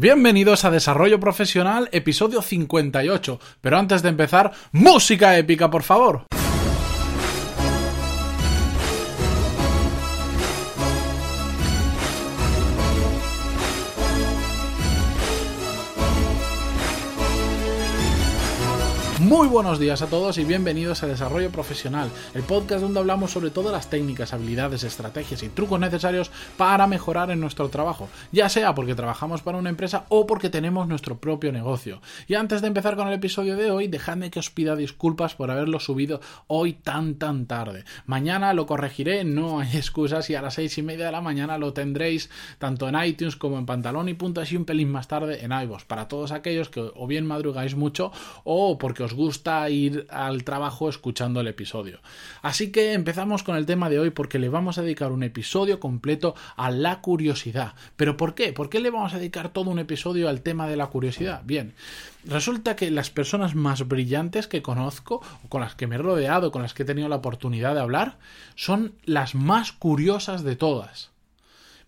Bienvenidos a Desarrollo Profesional, episodio 58. Pero antes de empezar, música épica, por favor. Muy buenos días a todos y bienvenidos a Desarrollo Profesional, el podcast donde hablamos sobre todas las técnicas, habilidades, estrategias y trucos necesarios para mejorar en nuestro trabajo, ya sea porque trabajamos para una empresa o porque tenemos nuestro propio negocio. Y antes de empezar con el episodio de hoy, dejadme que os pida disculpas por haberlo subido hoy tan tan tarde. Mañana lo corregiré, no hay excusas y a las seis y media de la mañana lo tendréis tanto en iTunes como en Pantalón y Puntas y un pelín más tarde en iVoox, para todos aquellos que o bien madrugáis mucho o porque os gusta ir al trabajo escuchando el episodio. Así que empezamos con el tema de hoy porque le vamos a dedicar un episodio completo a la curiosidad. ¿Pero por qué? ¿Por qué le vamos a dedicar todo un episodio al tema de la curiosidad? Bien, resulta que las personas más brillantes que conozco, con las que me he rodeado, con las que he tenido la oportunidad de hablar, son las más curiosas de todas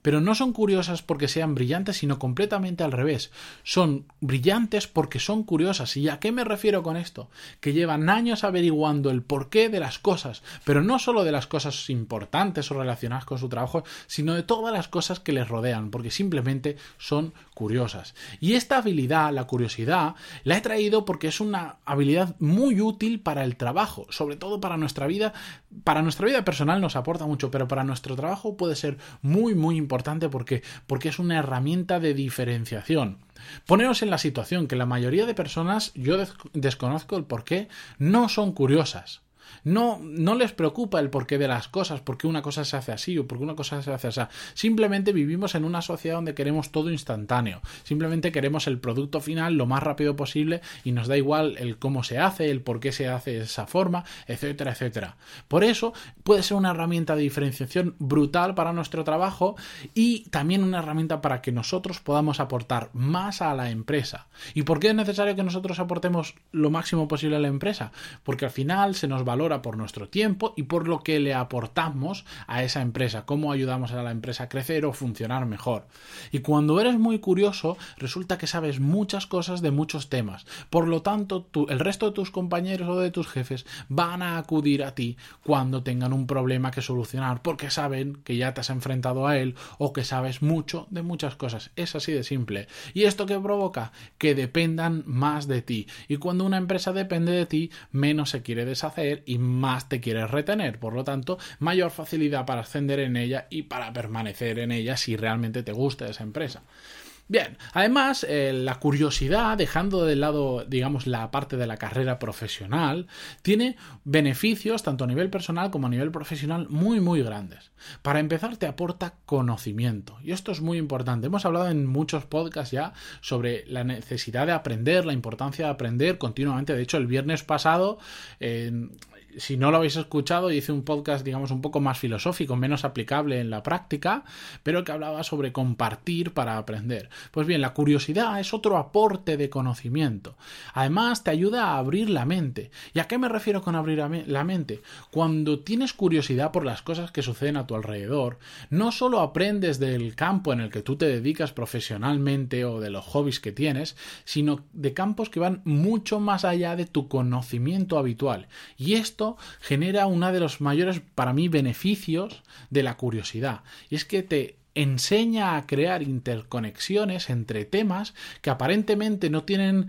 pero no son curiosas porque sean brillantes, sino completamente al revés. Son brillantes porque son curiosas. ¿Y a qué me refiero con esto? Que llevan años averiguando el porqué de las cosas, pero no solo de las cosas importantes o relacionadas con su trabajo, sino de todas las cosas que les rodean, porque simplemente son curiosas. Y esta habilidad, la curiosidad, la he traído porque es una habilidad muy útil para el trabajo, sobre todo para nuestra vida, para nuestra vida personal nos aporta mucho, pero para nuestro trabajo puede ser muy muy importante porque porque es una herramienta de diferenciación. Poneos en la situación que la mayoría de personas, yo desconozco el por qué, no son curiosas. No, no les preocupa el porqué de las cosas, porque una cosa se hace así o porque una cosa se hace así. Simplemente vivimos en una sociedad donde queremos todo instantáneo. Simplemente queremos el producto final lo más rápido posible y nos da igual el cómo se hace, el por qué se hace de esa forma, etcétera, etcétera. Por eso puede ser una herramienta de diferenciación brutal para nuestro trabajo y también una herramienta para que nosotros podamos aportar más a la empresa. ¿Y por qué es necesario que nosotros aportemos lo máximo posible a la empresa? Porque al final se nos valora por nuestro tiempo y por lo que le aportamos a esa empresa, cómo ayudamos a la empresa a crecer o funcionar mejor. Y cuando eres muy curioso, resulta que sabes muchas cosas de muchos temas. Por lo tanto, el resto de tus compañeros o de tus jefes van a acudir a ti cuando tengan un problema que solucionar, porque saben que ya te has enfrentado a él o que sabes mucho de muchas cosas. Es así de simple. ¿Y esto qué provoca? Que dependan más de ti. Y cuando una empresa depende de ti, menos se quiere deshacer y más te quieres retener. Por lo tanto, mayor facilidad para ascender en ella y para permanecer en ella si realmente te gusta esa empresa. Bien, además, eh, la curiosidad, dejando de lado, digamos, la parte de la carrera profesional, tiene beneficios tanto a nivel personal como a nivel profesional muy, muy grandes. Para empezar, te aporta conocimiento. Y esto es muy importante. Hemos hablado en muchos podcasts ya sobre la necesidad de aprender, la importancia de aprender continuamente. De hecho, el viernes pasado, si no lo habéis escuchado, hice un podcast, digamos, un poco más filosófico, menos aplicable en la práctica, pero que hablaba sobre compartir para aprender. Pues bien, la curiosidad es otro aporte de conocimiento. Además, te ayuda a abrir la mente. ¿Y a qué me refiero con abrir la mente? Cuando tienes curiosidad por las cosas que suceden a tu alrededor, no solo aprendes del campo en el que tú te dedicas profesionalmente o de los hobbies que tienes, sino de campos que van mucho más allá de tu conocimiento habitual. Y esto genera uno de los mayores, para mí, beneficios de la curiosidad. Y es que te enseña a crear interconexiones entre temas que aparentemente no tienen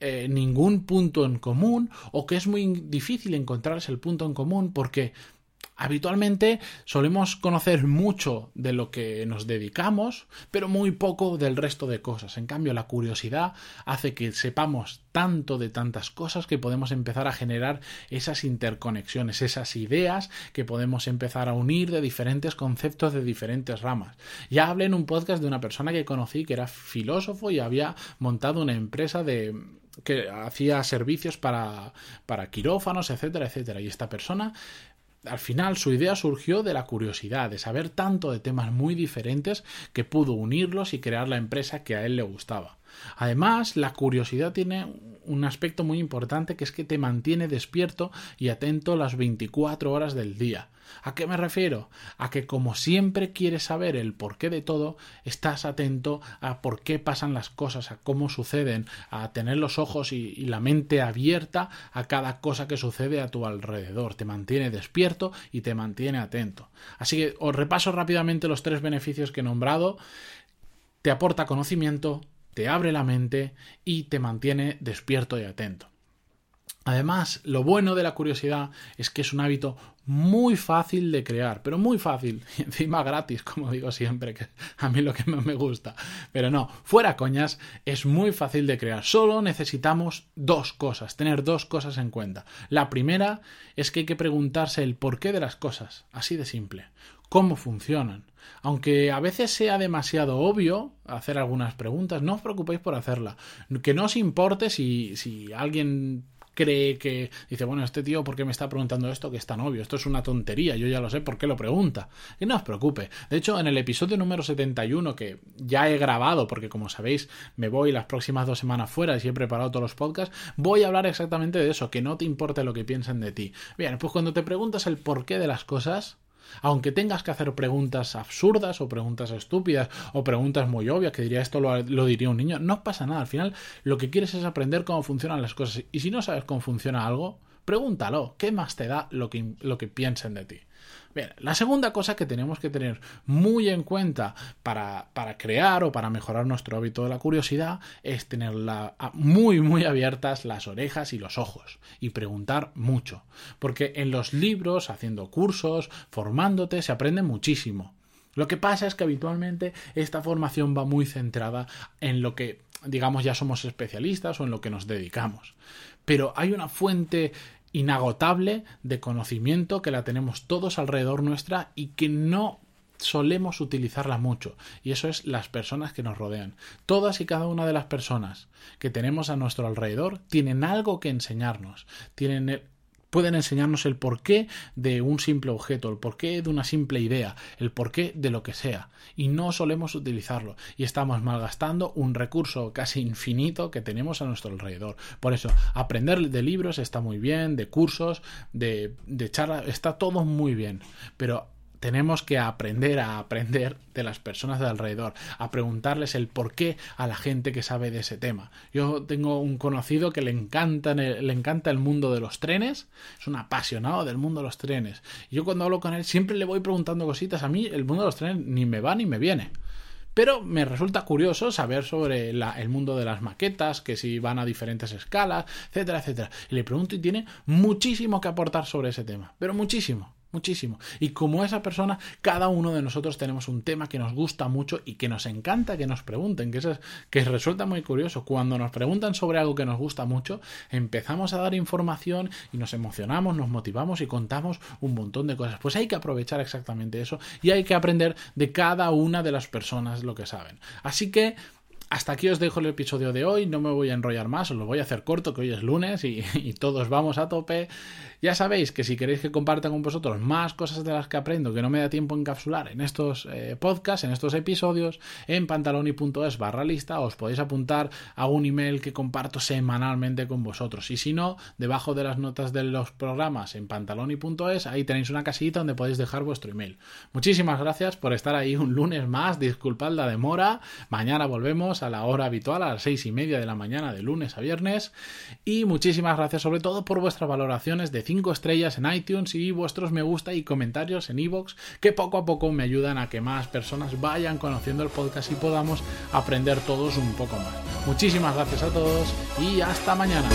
eh, ningún punto en común o que es muy difícil encontrarse el punto en común porque Habitualmente solemos conocer mucho de lo que nos dedicamos, pero muy poco del resto de cosas. En cambio, la curiosidad hace que sepamos tanto de tantas cosas que podemos empezar a generar esas interconexiones, esas ideas que podemos empezar a unir de diferentes conceptos de diferentes ramas. Ya hablé en un podcast de una persona que conocí que era filósofo y había montado una empresa de que hacía servicios para, para quirófanos, etcétera, etcétera. Y esta persona al final su idea surgió de la curiosidad, de saber tanto de temas muy diferentes que pudo unirlos y crear la empresa que a él le gustaba. Además, la curiosidad tiene un aspecto muy importante que es que te mantiene despierto y atento las 24 horas del día. ¿A qué me refiero? A que como siempre quieres saber el porqué de todo, estás atento a por qué pasan las cosas, a cómo suceden, a tener los ojos y, y, la mente abierta a cada cosa que sucede a tu alrededor. Te mantiene despierto y te mantiene atento. Así que os repaso rápidamente los tres beneficios que he nombrado. Te aporta conocimiento, te abre la mente y te mantiene despierto y atento. Además, lo bueno de la curiosidad es que es un hábito muy fácil de crear, pero muy fácil, y encima gratis, como digo siempre, que a mí lo que más me gusta. Pero no, fuera coñas, es muy fácil de crear. Solo necesitamos dos cosas, tener dos cosas en cuenta. La primera es que hay que preguntarse el porqué de las cosas, así de simple, cómo funcionan. Aunque a veces sea demasiado obvio hacer algunas preguntas, no os preocupéis por hacerla. Que no os importe si, si alguien cree que dice, bueno, este tío, ¿por qué me está preguntando esto que es tan obvio? Esto es una tontería, yo ya lo sé, ¿por qué lo pregunta? Y no os preocupe. De hecho, en el episodio número 71, que ya he grabado, porque como sabéis, me voy las próximas dos semanas fuera y he preparado todos los podcasts, voy a hablar exactamente de eso, que no te importe lo que piensen de ti. Bien, pues cuando te preguntas el porqué de las cosas, aunque tengas que hacer preguntas absurdas o preguntas estúpidas o preguntas muy obvias, que diría esto lo, diría un niño, no pasa nada. Al final lo que quieres es aprender cómo funcionan las cosas. Y si no sabes cómo funciona algo, pregúntalo. ¿Qué más te da lo que, lo que piensen de ti? Bien, la segunda cosa que tenemos que tener muy en cuenta para, para, crear o para mejorar nuestro hábito de la curiosidad es tener la, muy, muy abiertas las orejas y los ojos y preguntar mucho. Porque en los libros, haciendo cursos, formándote, se aprende muchísimo. Lo que pasa es que habitualmente esta formación va muy centrada en lo que, digamos, ya somos especialistas o en lo que nos dedicamos. Pero hay una fuente inagotable de conocimiento que la tenemos todos alrededor nuestra y que no solemos utilizarla mucho y eso es las personas que nos rodean. Todas y cada una de las personas que tenemos a nuestro alrededor tienen algo que enseñarnos, tienen pueden enseñarnos el porqué de un simple objeto, el porqué de una simple idea, el porqué de lo que sea. Y no solemos utilizarlo. Y estamos malgastando un recurso casi infinito que tenemos a nuestro alrededor. Por eso, aprender de libros está muy bien, de cursos, de, de charlas, está todo muy bien. Pero tenemos que aprender a aprender de las personas de alrededor, a preguntarles el por qué a la gente que sabe de ese tema. Yo tengo un conocido que le encanta, le encanta el mundo de los trenes, es un apasionado del mundo de los trenes. Yo cuando hablo con él siempre le voy preguntando cositas. A mí el mundo de los trenes ni me va ni me viene. Pero me resulta curioso saber sobre el mundo de las maquetas, que si van a diferentes escalas, etcétera, etcétera. Y le pregunto y tiene muchísimo que aportar sobre ese tema, pero muchísimo muchísimo. Y como esa persona, cada uno de nosotros tenemos un tema que nos gusta mucho y que nos encanta que nos pregunten, que, eso es, que resulta muy curioso. Cuando nos preguntan sobre algo que nos gusta mucho, empezamos a dar información y nos emocionamos, nos motivamos y contamos un montón de cosas. Pues hay que aprovechar exactamente eso y hay que aprender de cada una de las personas lo que saben. Así que hasta aquí os dejo el episodio de hoy, no me voy a enrollar más, os lo voy a hacer corto, que hoy es lunes y, todos vamos a tope. Ya sabéis que si queréis que comparta con vosotros más cosas de las que aprendo, que no me da tiempo encapsular en estos eh, podcasts, en estos episodios, en pantaloni.es barra lista os podéis apuntar a un email que comparto semanalmente con vosotros. Y si no, debajo de las notas de los programas en pantaloni.es, ahí tenéis una casillita donde podéis dejar vuestro email. Muchísimas gracias por estar ahí un lunes más, disculpad la demora, mañana volvemos a la hora habitual, a las seis y media de la mañana de lunes a viernes. Y muchísimas gracias sobre todo por vuestras valoraciones de 5 estrellas en iTunes y vuestros me gusta y comentarios en iVoox que poco a poco me ayudan a que más personas vayan conociendo el podcast y podamos aprender todos un poco más. Muchísimas gracias a todos y hasta mañana.